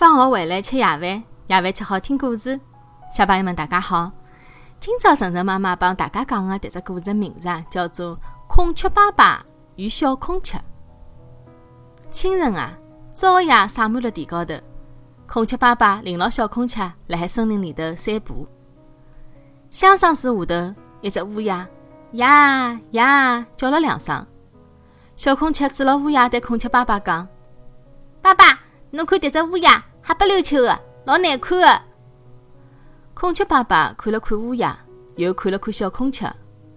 放学回来吃夜饭，夜饭吃好听故事。小朋友们，大家好！今朝晨晨妈妈帮大家讲的迭只故事名字啊，叫做《孔雀爸爸与小孔雀》。清晨啊，朝阳洒满了地高头，孔雀爸爸领牢小孔雀辣海森林里头散步。香樟树下头，一只乌鸦呀呀叫了两声。小孔雀指牢乌鸦对孔雀爸爸讲：“爸爸，侬看迭只乌鸦。”黑不溜秋的，老难看的。孔雀爸爸看了看乌鸦，又看了看小孔雀，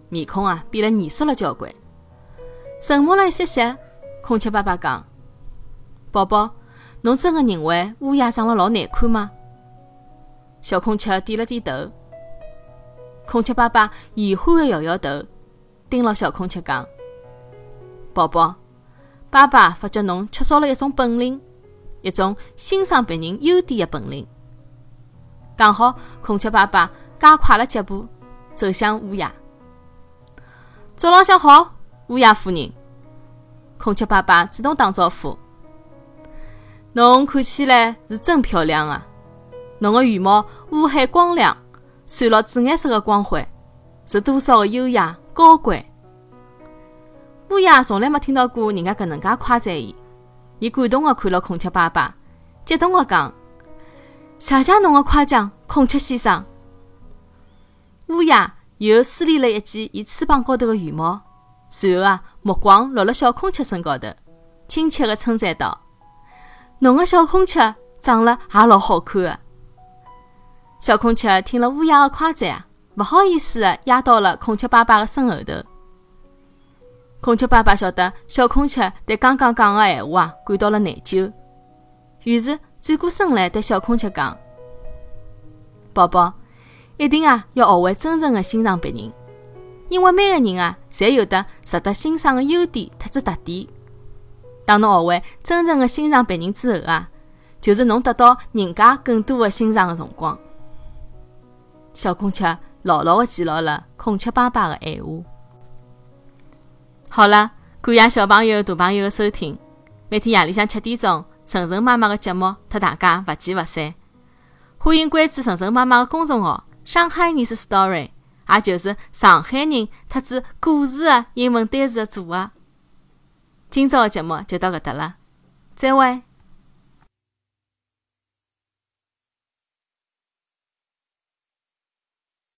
面孔啊变了严肃了交关。沉默了一些些，孔雀爸爸讲：“宝宝，侬真的认为乌鸦长得老难看吗？”小孔雀点了点头。孔雀爸爸遗憾的摇摇头，盯牢小孔雀讲：“宝宝，爸爸发觉侬缺少了一种本领。”一种欣赏别人优点的本领。刚好，孔雀爸爸加快了脚步，走向乌鸦。早浪向好，乌鸦夫人。孔雀爸爸主动打招呼。侬看起来是真漂亮啊！侬的羽毛乌黑光亮，闪了紫颜色的光辉，是多少的优雅高贵。乌鸦从来没听到过人家搿能介夸赞伊。伊感动地看了孔雀爸爸，激动地讲：“谢谢侬的夸奖，孔雀先生。”乌鸦又梳理了一记伊翅膀高头的羽毛，随后啊，目光落了小孔雀身高头，亲切地称赞道：“侬的小孔雀长了也老好看的。”小孔雀听了乌鸦的夸赞啊，不好意思地压到了孔雀爸爸的身后头。孔雀爸爸晓得小孔雀对刚刚讲的闲话啊感到了内疚，于是转过身来对小孔雀讲：“宝宝，一定啊要学会真正的欣赏别人，因为每个人啊侪有得值得欣赏的优点特子特点。当侬学会真正的欣赏别人之后啊，就是侬得到人家更多的欣赏的辰光。”小孔雀牢牢的记牢了孔雀爸爸的闲话。好了，感谢小朋友、大朋友的收听。每天夜里向七点钟，晨晨妈妈的节目，和大家不见不散。欢迎关注晨晨妈妈的公众号“上海人是 story”，也就是上海人特指故事的英文单词的组合。今朝的节目就到搿搭了，再会。